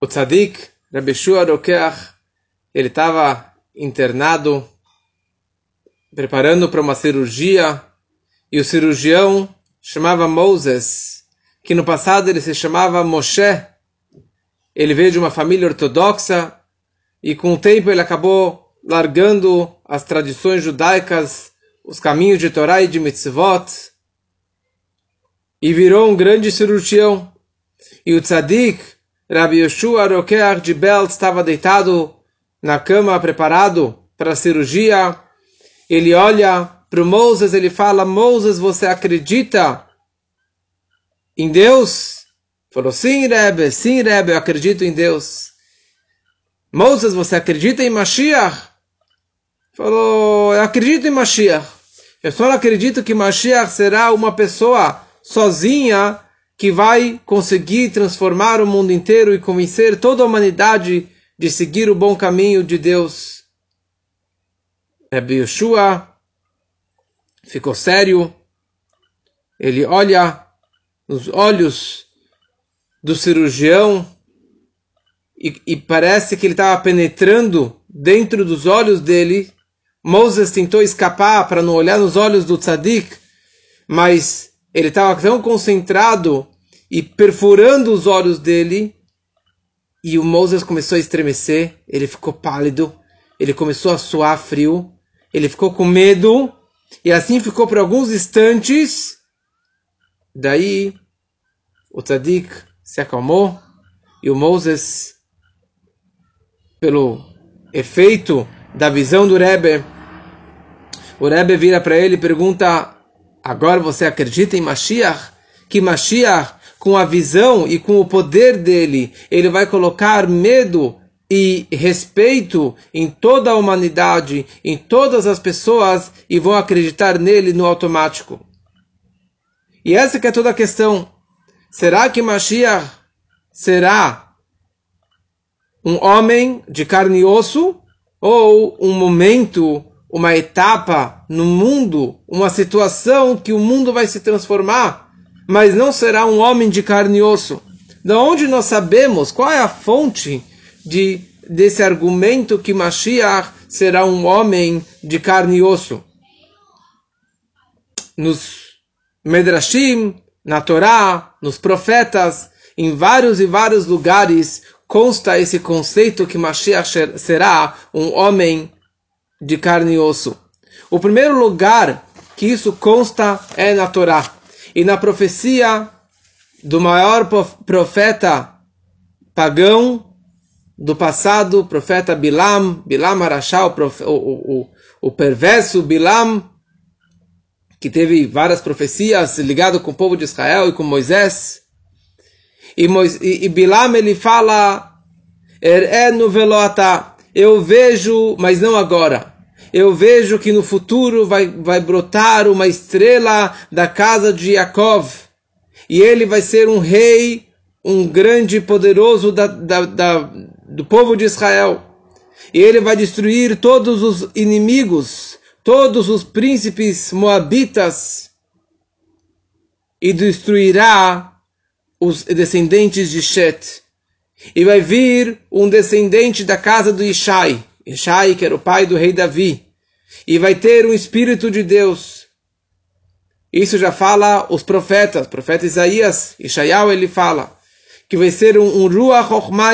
o tzadik, Rabbi Shua Rokeach, ele estava internado, preparando para uma cirurgia, e o cirurgião chamava Moses, que no passado ele se chamava Moshe. Ele veio de uma família ortodoxa, e com o tempo ele acabou largando as tradições judaicas, os caminhos de Torá e de Mitzvot, e virou um grande cirurgião. E o tzadik, Rabbi Yeshua Rokeach de Belt, estava deitado na cama, preparado para a cirurgia. Ele olha para Moses, ele fala, Moses, você acredita em Deus? Falou, sim, Rebbe, sim, Rebbe, eu acredito em Deus. Moses, você acredita em Mashiach? Falou, eu acredito em Mashiach. Eu só não acredito que Mashiach será uma pessoa sozinha que vai conseguir transformar o mundo inteiro e convencer toda a humanidade de seguir o bom caminho de Deus. Rabbi Yeshua ficou sério. Ele olha nos olhos do cirurgião e, e parece que ele estava penetrando dentro dos olhos dele. Moses tentou escapar para não olhar nos olhos do tzadik, mas ele estava tão concentrado e perfurando os olhos dele, e o Moses começou a estremecer, ele ficou pálido, ele começou a suar frio, ele ficou com medo, e assim ficou por alguns instantes. Daí o tzadik se acalmou e o Moses, pelo efeito da visão do Rebbe, o Rebbe vira para ele e pergunta: Agora você acredita em Mashiach? Que Mashiach, com a visão e com o poder dele, ele vai colocar medo e respeito em toda a humanidade, em todas as pessoas e vão acreditar nele no automático. E essa que é toda a questão. Será que Mashiach será um homem de carne e osso ou um momento uma etapa no mundo, uma situação que o mundo vai se transformar, mas não será um homem de carne e osso. De onde nós sabemos qual é a fonte de, desse argumento que Mashiach será um homem de carne e osso? Nos Medrashim, na Torá, nos profetas, em vários e vários lugares consta esse conceito que Mashiach será um homem de carne e osso. O primeiro lugar que isso consta é na Torá. E na profecia do maior profeta pagão do passado, profeta Bilam, Bilam Arashá, o, o, o, o perverso Bilam, que teve várias profecias ligado com o povo de Israel e com Moisés. E, Moisés, e, e Bilam ele fala, er no velota, eu vejo, mas não agora. Eu vejo que no futuro vai, vai brotar uma estrela da casa de Yaakov. E ele vai ser um rei, um grande poderoso da, da, da, do povo de Israel. E ele vai destruir todos os inimigos, todos os príncipes moabitas. E destruirá os descendentes de Shet. E vai vir um descendente da casa do Ishai, Ishai, que era o pai do rei Davi. E vai ter um espírito de Deus. Isso já fala os profetas, o profeta Isaías, Ishaiah, ele fala que vai ser um, um Ruach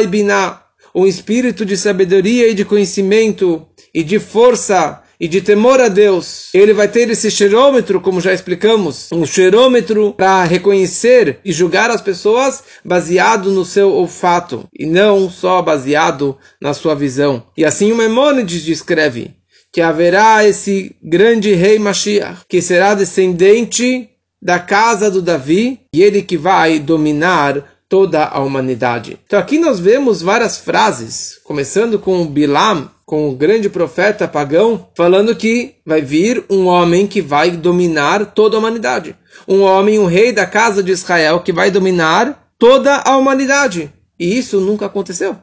Binah, um espírito de sabedoria e de conhecimento e de força e de temor a Deus, ele vai ter esse cheirômetro, como já explicamos, um cheirômetro para reconhecer e julgar as pessoas baseado no seu olfato e não só baseado na sua visão. E assim o Memônides descreve que haverá esse grande rei Mashiach, que será descendente da casa do Davi e ele que vai dominar toda a humanidade. Então aqui nós vemos várias frases, começando com Bilam, com o grande profeta pagão, falando que vai vir um homem que vai dominar toda a humanidade. Um homem, um rei da casa de Israel que vai dominar toda a humanidade. E isso nunca aconteceu.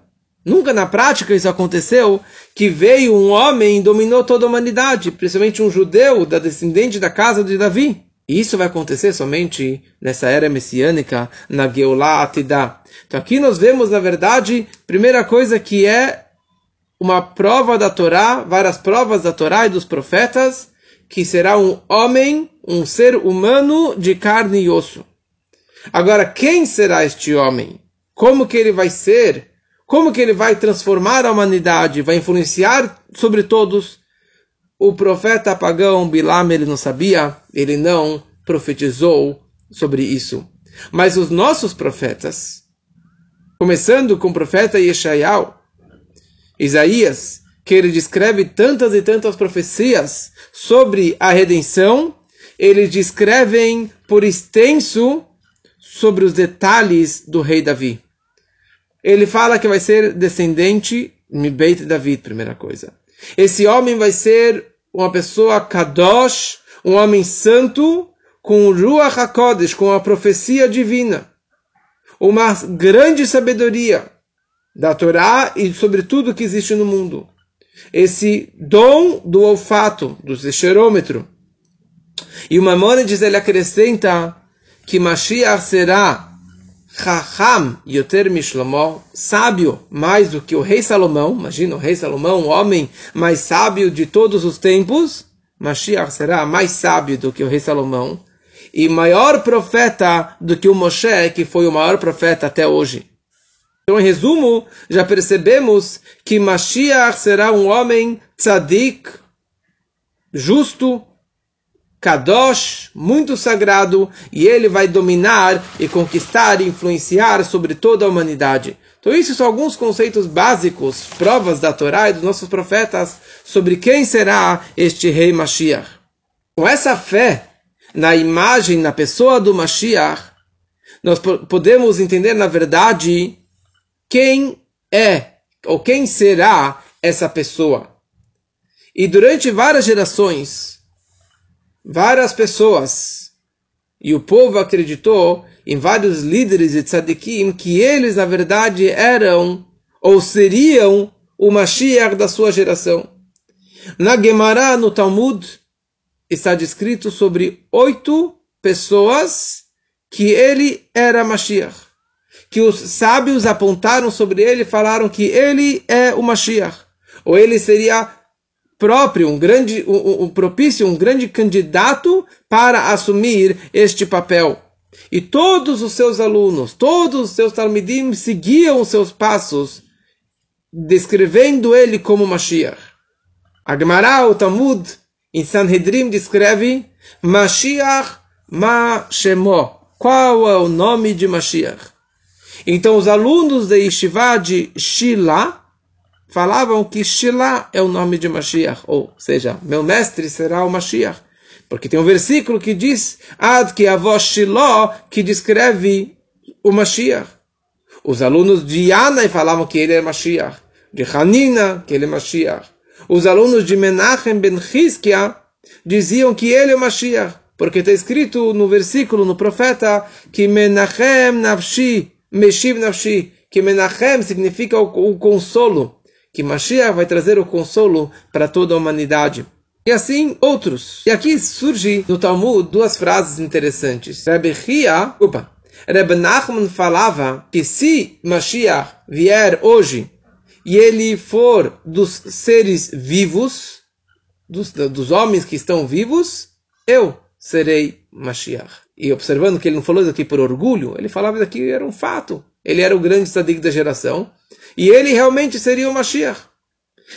Nunca na prática isso aconteceu, que veio um homem e dominou toda a humanidade, principalmente um judeu da descendente da casa de Davi. E isso vai acontecer somente nessa era messiânica, na Geulah. Então aqui nós vemos, na verdade, primeira coisa que é uma prova da Torá, várias provas da Torá e dos profetas, que será um homem, um ser humano de carne e osso. Agora, quem será este homem? Como que ele vai ser? Como que ele vai transformar a humanidade? Vai influenciar sobre todos? O profeta pagão Bilam, ele não sabia, ele não profetizou sobre isso. Mas os nossos profetas, começando com o profeta Yeshayahu, Isaías, que ele descreve tantas e tantas profecias sobre a redenção, eles descrevem por extenso sobre os detalhes do rei Davi. Ele fala que vai ser descendente Beit Davi, primeira coisa. Esse homem vai ser uma pessoa kadosh, um homem santo, com Ruach HaKodesh, com a profecia divina. Uma grande sabedoria da Torá e sobre tudo que existe no mundo. Esse dom do olfato, do cheirômetro. E o Maimonides ele acrescenta que Mashiach será Chacham Yoter Mishlomo, sábio mais do que o rei Salomão. Imagina o rei Salomão, o homem mais sábio de todos os tempos. Mashiach será mais sábio do que o rei Salomão. E maior profeta do que o Moshe, que foi o maior profeta até hoje. Então, em resumo, já percebemos que Mashiach será um homem tzadik, justo, kadosh, muito sagrado, e ele vai dominar e conquistar e influenciar sobre toda a humanidade. Então, isso são alguns conceitos básicos, provas da Torá e dos nossos profetas sobre quem será este rei Mashiach. Com essa fé na imagem, na pessoa do Mashiach, nós podemos entender, na verdade, quem é ou quem será essa pessoa. E durante várias gerações, várias pessoas, e o povo acreditou em vários líderes de tzadikim que eles, na verdade, eram ou seriam o Mashiach da sua geração. Na Gemara, no Talmud, está descrito sobre oito pessoas que ele era Mashiach que os sábios apontaram sobre ele e falaram que ele é o Mashiach. Ou ele seria próprio, um grande, um, um propício, um grande candidato para assumir este papel. E todos os seus alunos, todos os seus talmidim seguiam os seus passos, descrevendo ele como Mashiach. Agmará, o Talmud, em Sanhedrin, descreve Mashiach Ma Shemo. Qual é o nome de Mashiach? Então, os alunos da Yeshiva de Shila falavam que Shila é o nome de Mashiach, ou seja, meu mestre será o Mashiach. Porque tem um versículo que diz, Ad que avós Shiló, que descreve o Mashiach. Os alunos de Yanai falavam que ele é Mashiach. De Hanina, que ele é Mashiach. Os alunos de Menachem ben Hizkia diziam que ele é o Mashiach. Porque está escrito no versículo, no profeta, que Menachem Nafshi, Meshiv Nafshi, que Menachem significa o, o consolo, que Mashiach vai trazer o consolo para toda a humanidade. E assim outros. E aqui surge no Talmud duas frases interessantes. Rebbe Chia, opa, Rebbe Nachman falava que se Mashiach vier hoje e ele for dos seres vivos, dos, dos homens que estão vivos, eu serei Mashiach. E observando que ele não falou isso aqui por orgulho, ele falava isso aqui era um fato. Ele era o grande tzadik da geração. E ele realmente seria o Mashiach.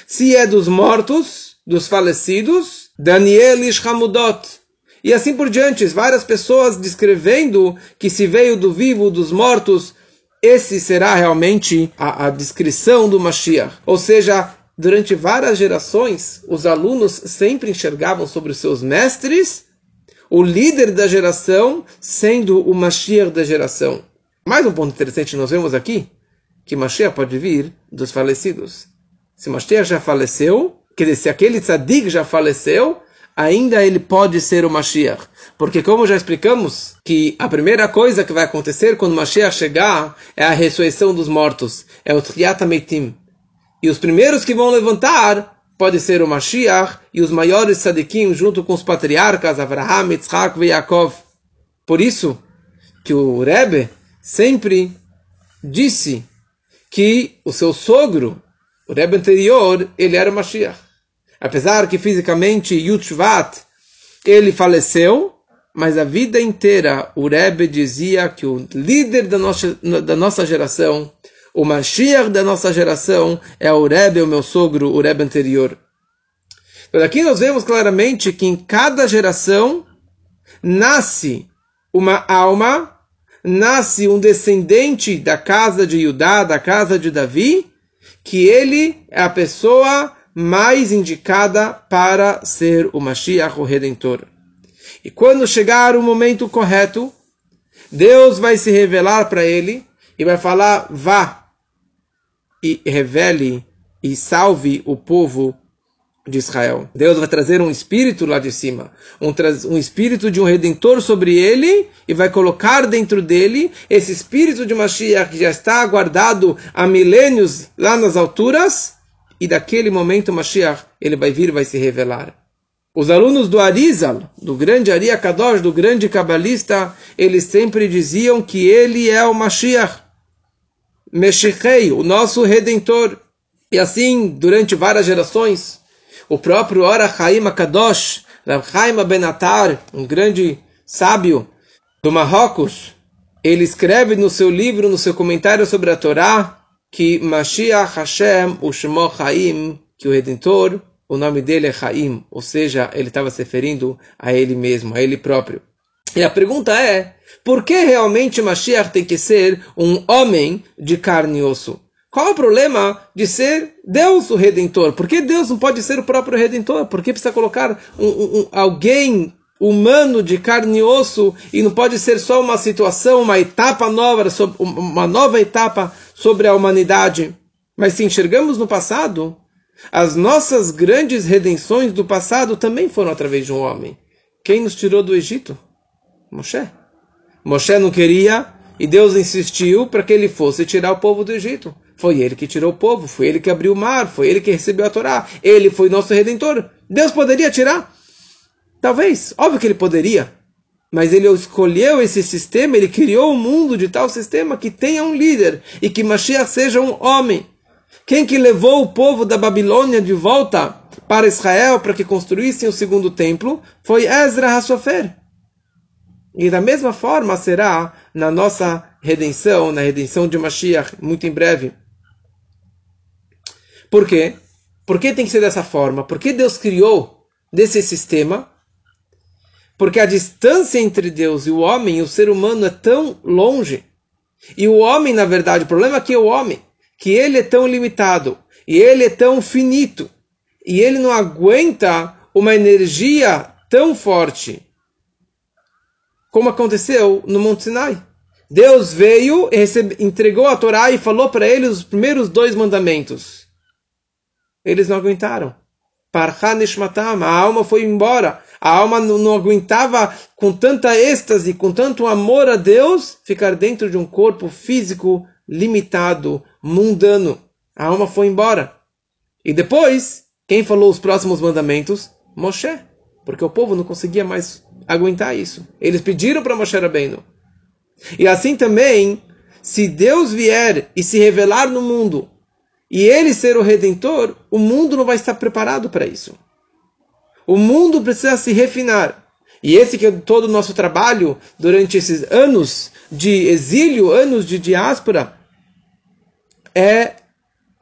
Se é dos mortos, dos falecidos, Daniel Ishhamudot. E assim por diante, várias pessoas descrevendo que se veio do vivo, dos mortos, esse será realmente a, a descrição do Mashiach. Ou seja, durante várias gerações, os alunos sempre enxergavam sobre os seus mestres o líder da geração sendo o Mashiach da geração. Mais um ponto interessante nós vemos aqui, que Mashiach pode vir dos falecidos. Se Mashiach já faleceu, quer dizer, se aquele tzadik já faleceu, ainda ele pode ser o Mashiach. Porque como já explicamos, que a primeira coisa que vai acontecer quando Mashiach chegar é a ressurreição dos mortos, é o Meitim. E os primeiros que vão levantar pode ser o Mashiach e os maiores tzadikim junto com os patriarcas Avraham, Yitzhak e Yaakov. Por isso que o Rebbe sempre disse que o seu sogro, o Rebbe anterior, ele era o Mashiach. Apesar que fisicamente Yudshvat, ele faleceu, mas a vida inteira o Rebbe dizia que o líder da nossa, da nossa geração, o Mashiach da nossa geração, é o Rebbe, o meu sogro, o Rebbe anterior. Então aqui nós vemos claramente que em cada geração nasce uma alma nasce um descendente da casa de Judá, da casa de Davi, que ele é a pessoa mais indicada para ser o Mashiach, o Redentor. E quando chegar o momento correto, Deus vai se revelar para ele e vai falar: vá e revele e salve o povo de Israel. Deus vai trazer um espírito lá de cima, um, um espírito de um redentor sobre ele e vai colocar dentro dele esse espírito de Mashiach que já está guardado há milênios lá nas alturas e daquele momento Mashiach ele vai vir e vai se revelar. Os alunos do Arizal, do grande Ari Kadosh, do grande cabalista, eles sempre diziam que ele é o Mashiach, Meshichei, o nosso redentor. E assim, durante várias gerações, o próprio Ora Chaim Akadosh, Rav Benatar, um grande sábio do Marrocos, ele escreve no seu livro, no seu comentário sobre a Torá, que Mashiach Hashem, o Shemo Chaim, que o Redentor, o nome dele é Chaim, ou seja, ele estava se referindo a ele mesmo, a ele próprio. E a pergunta é, por que realmente Mashiach tem que ser um homem de carne e osso? Qual é o problema de ser Deus o Redentor? Por que Deus não pode ser o próprio Redentor? Por que precisa colocar um, um, alguém humano de carne e osso e não pode ser só uma situação, uma etapa nova, uma nova etapa sobre a humanidade? Mas se enxergamos no passado, as nossas grandes redenções do passado também foram através de um homem. Quem nos tirou do Egito? Moshe. Moshe não queria e Deus insistiu para que ele fosse tirar o povo do Egito. Foi ele que tirou o povo, foi ele que abriu o mar, foi ele que recebeu a Torá. Ele foi nosso redentor. Deus poderia tirar? Talvez, óbvio que ele poderia. Mas ele escolheu esse sistema, ele criou um mundo de tal sistema que tenha um líder e que Mashiach seja um homem. Quem que levou o povo da Babilônia de volta para Israel para que construíssem o segundo templo foi Ezra Hassofer. E da mesma forma será na nossa redenção, na redenção de Mashiach, muito em breve. Por quê? Por que tem que ser dessa forma? Por que Deus criou desse sistema? Porque a distância entre Deus e o homem, o ser humano, é tão longe. E o homem, na verdade, o problema aqui é o homem, que ele é tão limitado, e ele é tão finito, e ele não aguenta uma energia tão forte como aconteceu no Monte Sinai. Deus veio e recebe, entregou a Torá e falou para eles os primeiros dois mandamentos. Eles não aguentaram. A alma foi embora. A alma não aguentava com tanta êxtase, com tanto amor a Deus, ficar dentro de um corpo físico limitado, mundano. A alma foi embora. E depois, quem falou os próximos mandamentos? Moshe. Porque o povo não conseguia mais aguentar isso. Eles pediram para Moshe Rabbeinu. E assim também, se Deus vier e se revelar no mundo e ele ser o redentor, o mundo não vai estar preparado para isso. O mundo precisa se refinar. E esse que é todo o nosso trabalho durante esses anos de exílio, anos de diáspora, é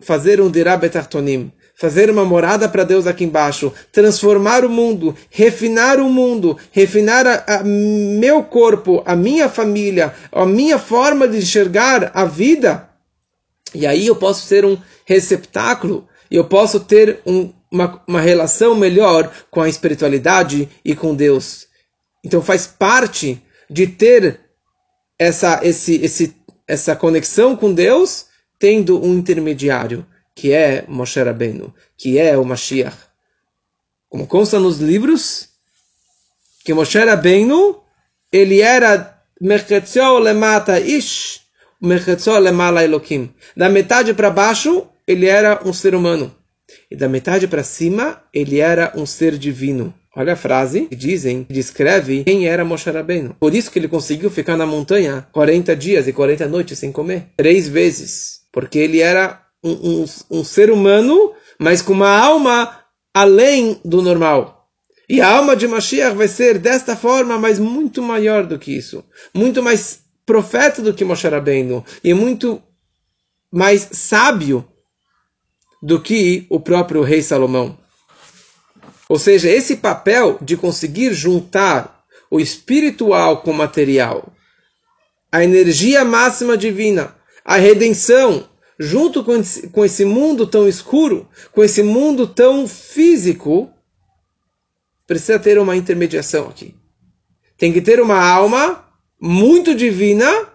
fazer um dirabetartonim, fazer uma morada para Deus aqui embaixo, transformar o mundo, refinar o mundo, refinar a, a meu corpo, a minha família, a minha forma de enxergar a vida. E aí eu posso ser um receptáculo eu posso ter um, uma, uma relação melhor com a espiritualidade e com Deus. Então faz parte de ter essa, esse, esse, essa conexão com Deus, tendo um intermediário, que é Moshe Rabbeinu, que é o Mashiach. Como consta nos livros, que Moshe Rabbeinu, ele era Mechetziol lemata ish, Mechetziol lemala elokim. Da metade para baixo, ele era um ser humano. e da metade para cima ele era um ser divino. Olha a frase que dizem, que descreve quem era Moshe Rabbeinu. Por isso que ele conseguiu ficar na montanha 40 dias e 40 noites sem comer. Três vezes. Porque ele era um, um, um ser humano, mas com uma alma além do normal. E a alma de Mashiach vai ser desta forma, mas muito maior do que isso. Muito mais profeta do que Moshe Rabbeinu. E muito mais sábio do que o próprio rei Salomão. Ou seja, esse papel de conseguir juntar o espiritual com o material, a energia máxima divina, a redenção, junto com esse, com esse mundo tão escuro, com esse mundo tão físico, precisa ter uma intermediação aqui. Tem que ter uma alma muito divina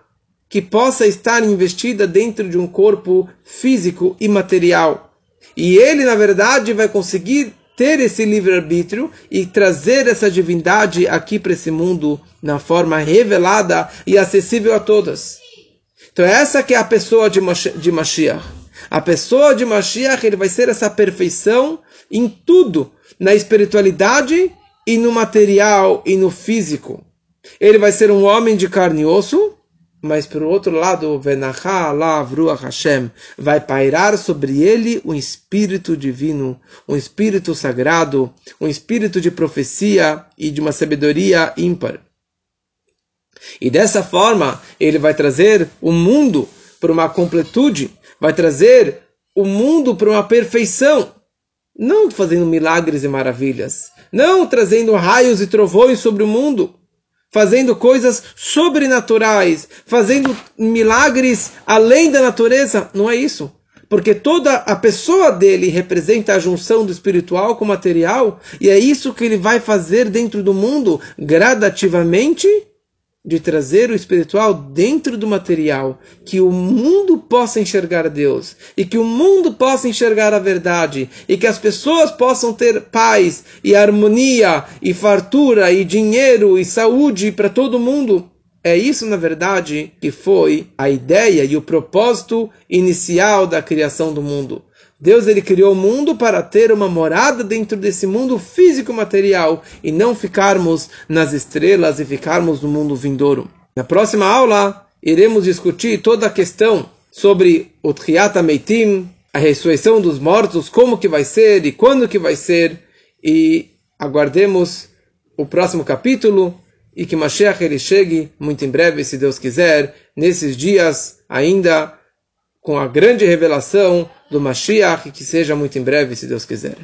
que possa estar investida dentro de um corpo físico e material. E ele, na verdade, vai conseguir ter esse livre-arbítrio e trazer essa divindade aqui para esse mundo na forma revelada e acessível a todas. Então essa que é a pessoa de, de Mashiach. A pessoa de Mashiach ele vai ser essa perfeição em tudo, na espiritualidade e no material e no físico. Ele vai ser um homem de carne e osso, mas por outro lado, Hashem, vai pairar sobre ele um espírito divino, um espírito sagrado, um espírito de profecia e de uma sabedoria ímpar. E dessa forma, ele vai trazer o mundo para uma completude, vai trazer o mundo para uma perfeição, não fazendo milagres e maravilhas, não trazendo raios e trovões sobre o mundo, fazendo coisas sobrenaturais, fazendo milagres além da natureza. Não é isso. Porque toda a pessoa dele representa a junção do espiritual com o material, e é isso que ele vai fazer dentro do mundo gradativamente de trazer o espiritual dentro do material, que o mundo possa enxergar Deus e que o mundo possa enxergar a verdade e que as pessoas possam ter paz e harmonia e fartura e dinheiro e saúde para todo mundo. É isso, na verdade, que foi a ideia e o propósito inicial da criação do mundo. Deus ele criou o mundo para ter uma morada dentro desse mundo físico material e não ficarmos nas estrelas e ficarmos no mundo vindouro. Na próxima aula iremos discutir toda a questão sobre o Triata Meitim, a ressurreição dos mortos, como que vai ser e quando que vai ser e aguardemos o próximo capítulo e que Mashiach ele chegue muito em breve, se Deus quiser, nesses dias ainda com a grande revelação do Mashiach, que seja muito em breve, se Deus quiser.